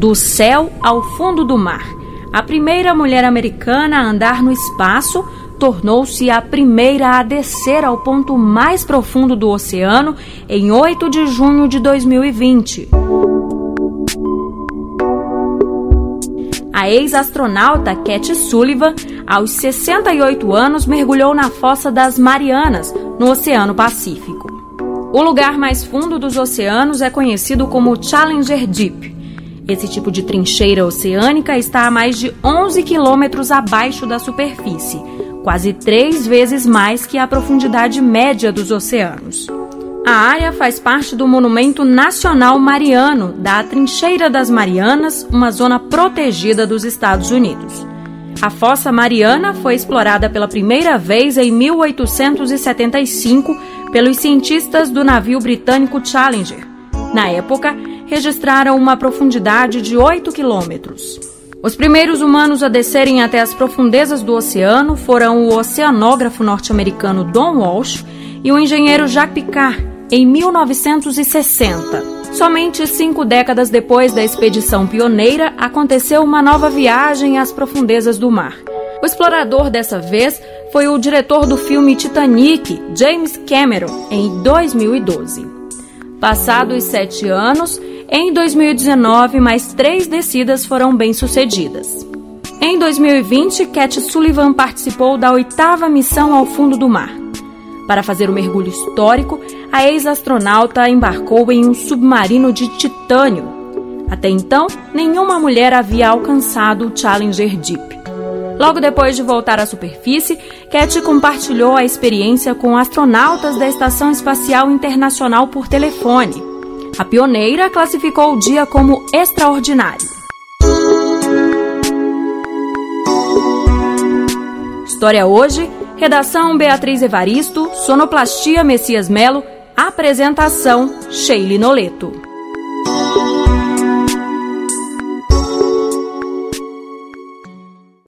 Do céu ao fundo do mar. A primeira mulher americana a andar no espaço tornou-se a primeira a descer ao ponto mais profundo do oceano em 8 de junho de 2020. A ex-astronauta Cat Sullivan, aos 68 anos, mergulhou na fossa das Marianas, no Oceano Pacífico. O lugar mais fundo dos oceanos é conhecido como Challenger Deep. Esse tipo de trincheira oceânica está a mais de 11 quilômetros abaixo da superfície, quase três vezes mais que a profundidade média dos oceanos. A área faz parte do Monumento Nacional Mariano, da Trincheira das Marianas, uma zona protegida dos Estados Unidos. A Fossa Mariana foi explorada pela primeira vez em 1875 pelos cientistas do navio britânico Challenger. Na época, registraram uma profundidade de 8 quilômetros. Os primeiros humanos a descerem até as profundezas do oceano foram o oceanógrafo norte-americano Don Walsh e o engenheiro Jacques Picard, em 1960. Somente cinco décadas depois da expedição pioneira, aconteceu uma nova viagem às profundezas do mar. O explorador dessa vez foi o diretor do filme Titanic, James Cameron, em 2012. Passados sete anos, em 2019, mais três descidas foram bem-sucedidas. Em 2020, Cat Sullivan participou da oitava missão ao fundo do mar. Para fazer o mergulho histórico, a ex-astronauta embarcou em um submarino de titânio. Até então, nenhuma mulher havia alcançado o Challenger Deep. Logo depois de voltar à superfície, Cat compartilhou a experiência com astronautas da Estação Espacial Internacional por telefone. A pioneira classificou o dia como extraordinário. História hoje, redação Beatriz Evaristo, sonoplastia Messias Melo, apresentação Sheila Noleto.